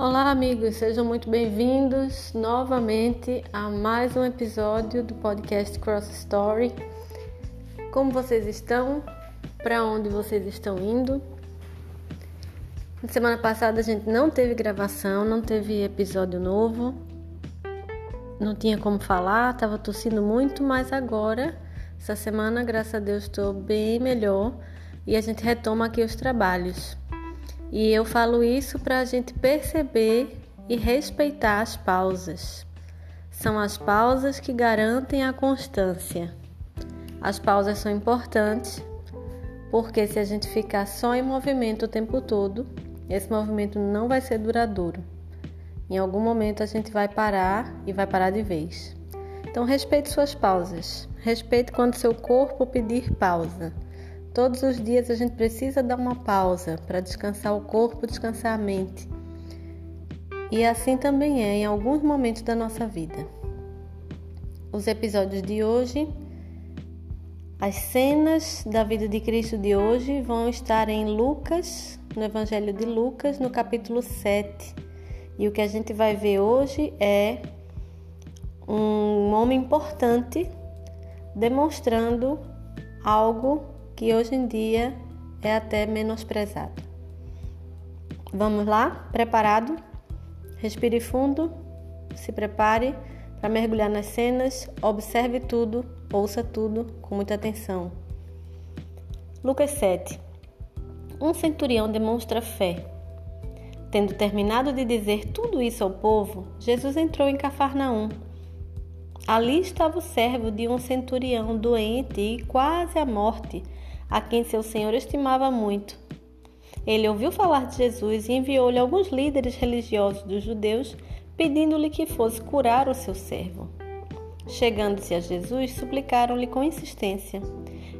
Olá, amigos, sejam muito bem-vindos novamente a mais um episódio do podcast Cross Story. Como vocês estão? Para onde vocês estão indo? Na semana passada a gente não teve gravação, não teve episódio novo, não tinha como falar, estava tossindo muito, mas agora, essa semana, graças a Deus, estou bem melhor e a gente retoma aqui os trabalhos. E eu falo isso para a gente perceber e respeitar as pausas. São as pausas que garantem a constância. As pausas são importantes porque se a gente ficar só em movimento o tempo todo, esse movimento não vai ser duradouro. Em algum momento a gente vai parar e vai parar de vez. Então respeite suas pausas. Respeite quando seu corpo pedir pausa. Todos os dias a gente precisa dar uma pausa para descansar o corpo, descansar a mente. E assim também é em alguns momentos da nossa vida. Os episódios de hoje, as cenas da vida de Cristo de hoje vão estar em Lucas, no Evangelho de Lucas, no capítulo 7. E o que a gente vai ver hoje é um homem importante demonstrando algo que hoje em dia é até menosprezado. Vamos lá? Preparado? Respire fundo, se prepare para mergulhar nas cenas, observe tudo, ouça tudo com muita atenção. Lucas 7 Um centurião demonstra fé. Tendo terminado de dizer tudo isso ao povo, Jesus entrou em Cafarnaum Ali estava o servo de um centurião doente e quase à morte, a quem seu senhor estimava muito. Ele ouviu falar de Jesus e enviou-lhe alguns líderes religiosos dos judeus, pedindo-lhe que fosse curar o seu servo. Chegando-se a Jesus, suplicaram-lhe com insistência: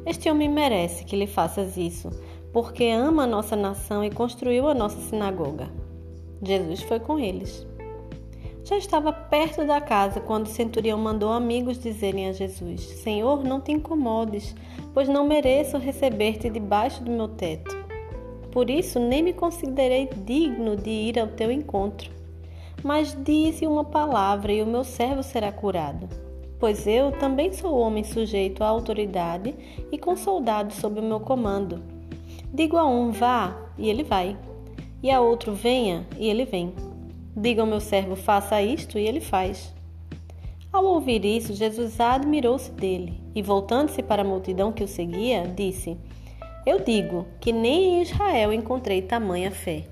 Este homem merece que lhe faças isso, porque ama a nossa nação e construiu a nossa sinagoga. Jesus foi com eles. Já estava perto da casa quando o centurião mandou amigos dizerem a Jesus: Senhor, não te incomodes, pois não mereço receber-te debaixo do meu teto. Por isso, nem me considerei digno de ir ao teu encontro. Mas dize uma palavra e o meu servo será curado. Pois eu também sou homem sujeito à autoridade e com soldados sob o meu comando. Digo a um, vá, e ele vai, e a outro, venha, e ele vem Diga ao meu servo, faça isto, e ele faz. Ao ouvir isso, Jesus admirou-se dele e, voltando-se para a multidão que o seguia, disse: Eu digo que nem em Israel encontrei tamanha fé.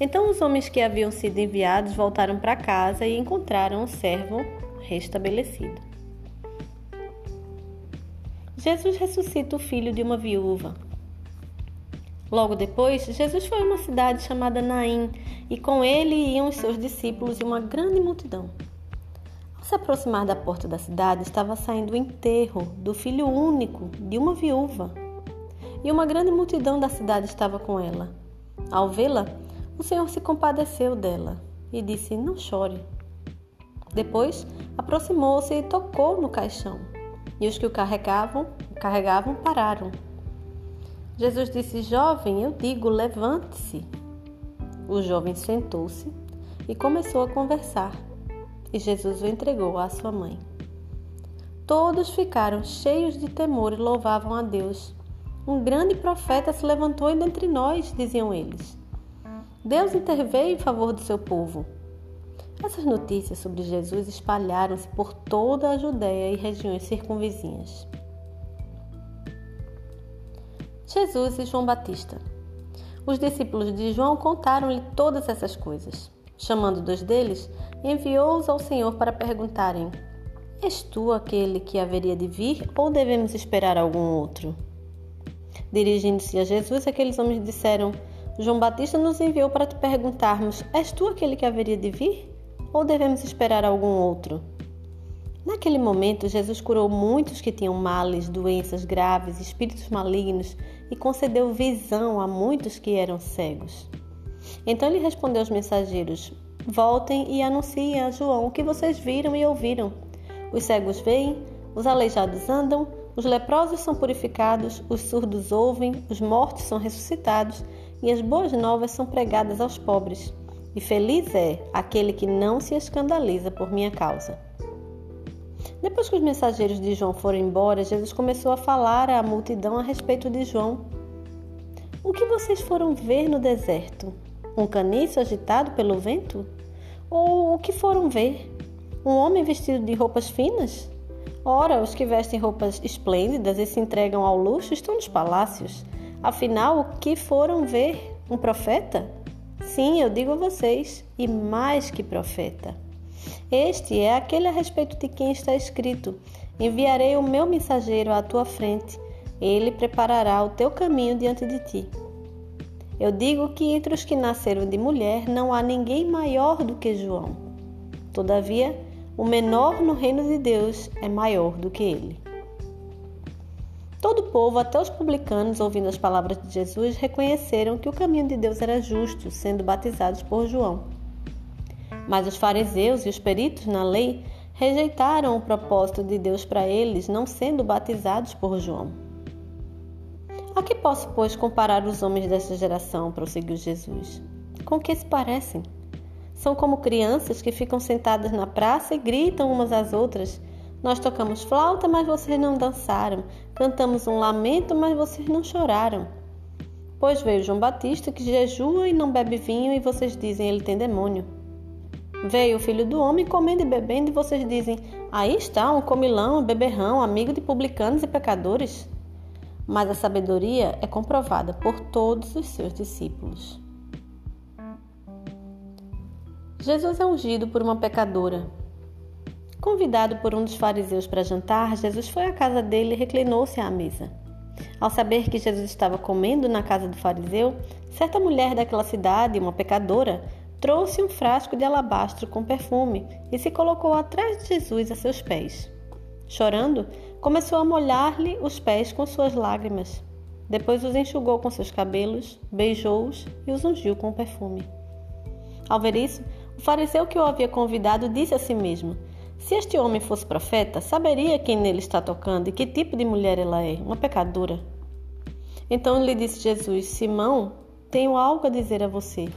Então os homens que haviam sido enviados voltaram para casa e encontraram o servo restabelecido. Jesus ressuscita o filho de uma viúva. Logo depois, Jesus foi a uma cidade chamada Naim, e com ele iam os seus discípulos e uma grande multidão. Ao se aproximar da porta da cidade, estava saindo o enterro do filho único de uma viúva, e uma grande multidão da cidade estava com ela. Ao vê-la, o Senhor se compadeceu dela e disse: Não chore. Depois, aproximou-se e tocou no caixão, e os que o carregavam, carregavam pararam. Jesus disse: Jovem, eu digo, levante-se. O jovem sentou-se e começou a conversar, e Jesus o entregou à sua mãe. Todos ficaram cheios de temor e louvavam a Deus. Um grande profeta se levantou dentre nós, diziam eles. Deus interveio em favor do seu povo. Essas notícias sobre Jesus espalharam-se por toda a Judéia e regiões circunvizinhas. Jesus e João Batista. Os discípulos de João contaram-lhe todas essas coisas. Chamando dois deles, enviou-os ao Senhor para perguntarem: És tu aquele que haveria de vir ou devemos esperar algum outro? Dirigindo-se a Jesus, aqueles homens disseram: João Batista nos enviou para te perguntarmos: És tu aquele que haveria de vir ou devemos esperar algum outro? Naquele momento, Jesus curou muitos que tinham males, doenças graves, espíritos malignos e concedeu visão a muitos que eram cegos. Então ele respondeu aos mensageiros: Voltem e anunciem a João o que vocês viram e ouviram. Os cegos veem, os aleijados andam, os leprosos são purificados, os surdos ouvem, os mortos são ressuscitados e as boas novas são pregadas aos pobres. e feliz é aquele que não se escandaliza por minha causa. Depois que os mensageiros de João foram embora, Jesus começou a falar à multidão a respeito de João. O que vocês foram ver no deserto? Um caniço agitado pelo vento? Ou o que foram ver? Um homem vestido de roupas finas? Ora, os que vestem roupas esplêndidas e se entregam ao luxo estão nos palácios. Afinal, o que foram ver? Um profeta? Sim, eu digo a vocês, e mais que profeta. Este é aquele a respeito de quem está escrito: Enviarei o meu mensageiro à tua frente, ele preparará o teu caminho diante de ti. Eu digo que entre os que nasceram de mulher não há ninguém maior do que João. Todavia, o menor no reino de Deus é maior do que ele. Todo o povo, até os publicanos, ouvindo as palavras de Jesus, reconheceram que o caminho de Deus era justo, sendo batizados por João. Mas os fariseus e os peritos na lei rejeitaram o propósito de Deus para eles, não sendo batizados por João. A que posso, pois, comparar os homens desta geração? prosseguiu Jesus. Com que se parecem? São como crianças que ficam sentadas na praça e gritam umas às outras. Nós tocamos flauta, mas vocês não dançaram. Cantamos um lamento, mas vocês não choraram. Pois veio João Batista que jejua e não bebe vinho, e vocês dizem ele tem demônio. Veio o filho do homem comendo e bebendo, e vocês dizem: Aí está um comilão, um beberrão, amigo de publicanos e pecadores. Mas a sabedoria é comprovada por todos os seus discípulos. Jesus é ungido por uma pecadora. Convidado por um dos fariseus para jantar, Jesus foi à casa dele e reclinou-se à mesa. Ao saber que Jesus estava comendo na casa do fariseu, certa mulher daquela cidade, uma pecadora, trouxe um frasco de alabastro com perfume e se colocou atrás de Jesus a seus pés. Chorando, começou a molhar-lhe os pés com suas lágrimas. Depois os enxugou com seus cabelos, beijou-os e os ungiu com perfume. Ao ver isso, o fariseu que o havia convidado disse a si mesmo: Se este homem fosse profeta, saberia quem nele está tocando e que tipo de mulher ela é, uma pecadora. Então lhe disse Jesus: Simão, tenho algo a dizer a você.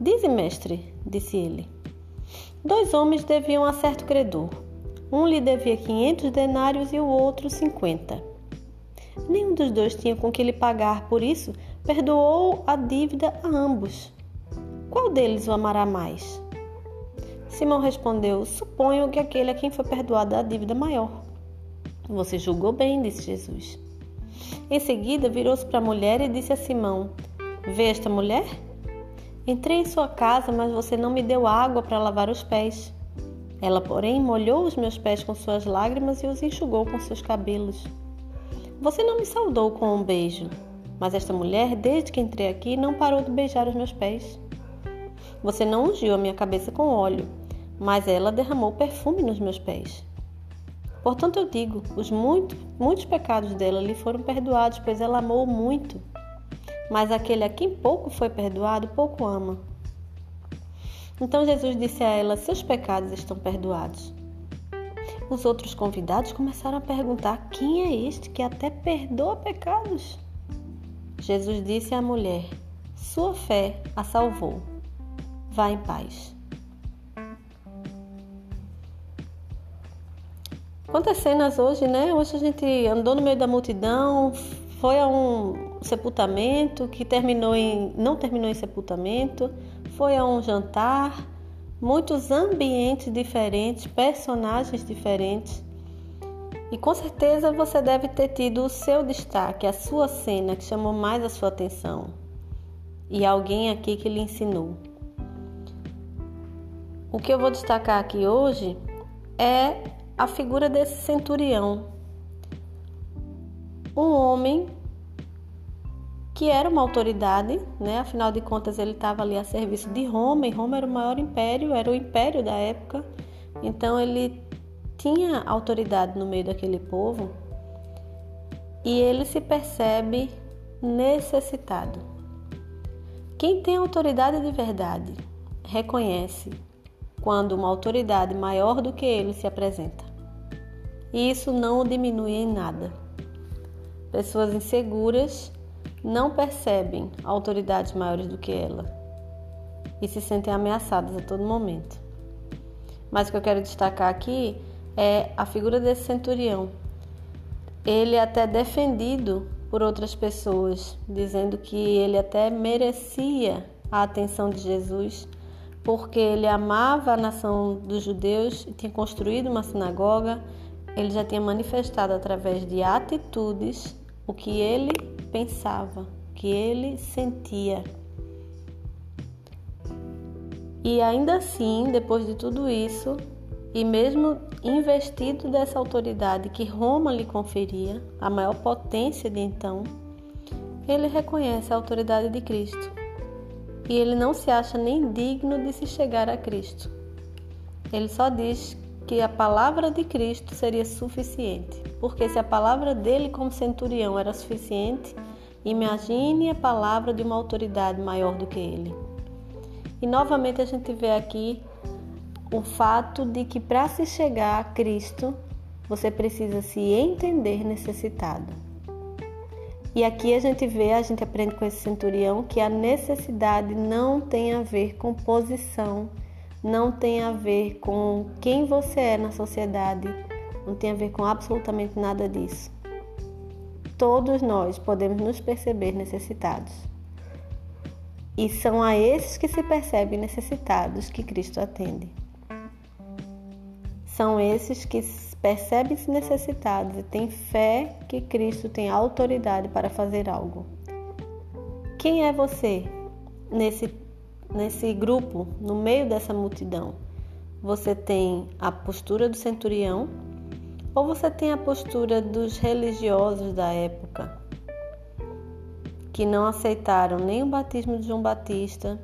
Dize, mestre, disse ele. Dois homens deviam a certo credor. Um lhe devia quinhentos denários e o outro cinquenta. Nenhum dos dois tinha com que lhe pagar, por isso perdoou a dívida a ambos. Qual deles o amará mais? Simão respondeu: Suponho que aquele a quem foi perdoada a dívida maior. Você julgou bem, disse Jesus. Em seguida, virou-se para a mulher e disse a Simão: Vê esta mulher? Entrei em sua casa, mas você não me deu água para lavar os pés. Ela, porém, molhou os meus pés com suas lágrimas e os enxugou com seus cabelos. Você não me saudou com um beijo, mas esta mulher, desde que entrei aqui, não parou de beijar os meus pés. Você não ungiu a minha cabeça com óleo, mas ela derramou perfume nos meus pés. Portanto, eu digo: os muito, muitos pecados dela lhe foram perdoados, pois ela amou muito. Mas aquele a quem pouco foi perdoado, pouco ama. Então Jesus disse a ela: Seus pecados estão perdoados. Os outros convidados começaram a perguntar: Quem é este que até perdoa pecados? Jesus disse à mulher: Sua fé a salvou. Vá em paz. Quantas cenas hoje, né? Hoje a gente andou no meio da multidão, foi a um sepultamento que terminou em não terminou em sepultamento, foi a um jantar, muitos ambientes diferentes, personagens diferentes. E com certeza você deve ter tido o seu destaque, a sua cena que chamou mais a sua atenção. E alguém aqui que lhe ensinou. O que eu vou destacar aqui hoje é a figura desse centurião. Um homem que era uma autoridade, né? Afinal de contas, ele estava ali a serviço de Roma, e Roma era o maior império, era o império da época. Então ele tinha autoridade no meio daquele povo e ele se percebe necessitado. Quem tem autoridade de verdade reconhece quando uma autoridade maior do que ele se apresenta. E isso não o diminui em nada. Pessoas inseguras não percebem autoridades maiores do que ela. e se sentem ameaçadas a todo momento. Mas o que eu quero destacar aqui é a figura desse centurião. Ele é até defendido por outras pessoas, dizendo que ele até merecia a atenção de Jesus, porque ele amava a nação dos judeus e tinha construído uma sinagoga. Ele já tinha manifestado através de atitudes o que ele pensava, o que ele sentia. E ainda assim, depois de tudo isso, e mesmo investido dessa autoridade que Roma lhe conferia, a maior potência de então, ele reconhece a autoridade de Cristo. E ele não se acha nem digno de se chegar a Cristo. Ele só diz que a palavra de Cristo seria suficiente, porque se a palavra dele como centurião era suficiente, imagine a palavra de uma autoridade maior do que ele. E novamente a gente vê aqui o fato de que para se chegar a Cristo, você precisa se entender necessitado. E aqui a gente vê, a gente aprende com esse centurião que a necessidade não tem a ver com posição, não tem a ver com quem você é na sociedade, não tem a ver com absolutamente nada disso. Todos nós podemos nos perceber necessitados. E são a esses que se percebem necessitados que Cristo atende são esses que percebem-se necessitados e têm fé que Cristo tem autoridade para fazer algo. Quem é você nesse, nesse grupo, no meio dessa multidão? Você tem a postura do centurião ou você tem a postura dos religiosos da época que não aceitaram nem o batismo de João Batista,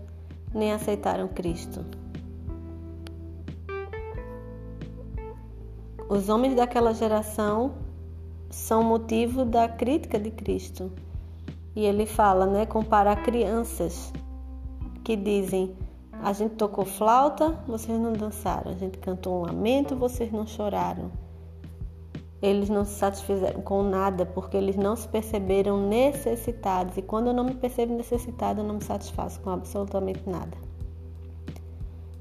nem aceitaram Cristo? Os homens daquela geração são motivo da crítica de Cristo. E ele fala, né, compara crianças que dizem: a gente tocou flauta, vocês não dançaram. A gente cantou um lamento, vocês não choraram. Eles não se satisfizeram com nada porque eles não se perceberam necessitados. E quando eu não me percebo necessitado, eu não me satisfaço com absolutamente nada.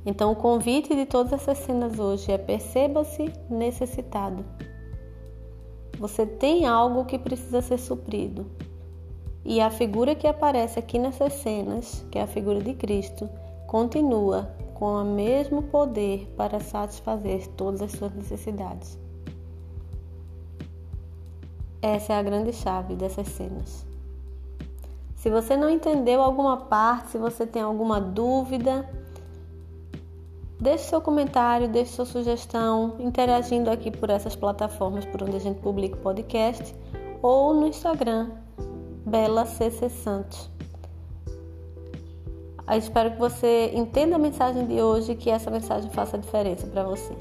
Então, o convite de todas essas cenas hoje é perceba-se necessitado. Você tem algo que precisa ser suprido. E a figura que aparece aqui nessas cenas, que é a figura de Cristo, continua com o mesmo poder para satisfazer todas as suas necessidades. Essa é a grande chave dessas cenas. Se você não entendeu alguma parte, se você tem alguma dúvida, Deixe seu comentário, deixe sua sugestão, interagindo aqui por essas plataformas por onde a gente publica o podcast ou no Instagram, Bela CC Santos. Eu espero que você entenda a mensagem de hoje e que essa mensagem faça diferença para você.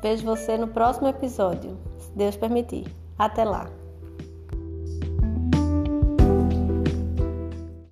Vejo você no próximo episódio, se Deus permitir. Até lá!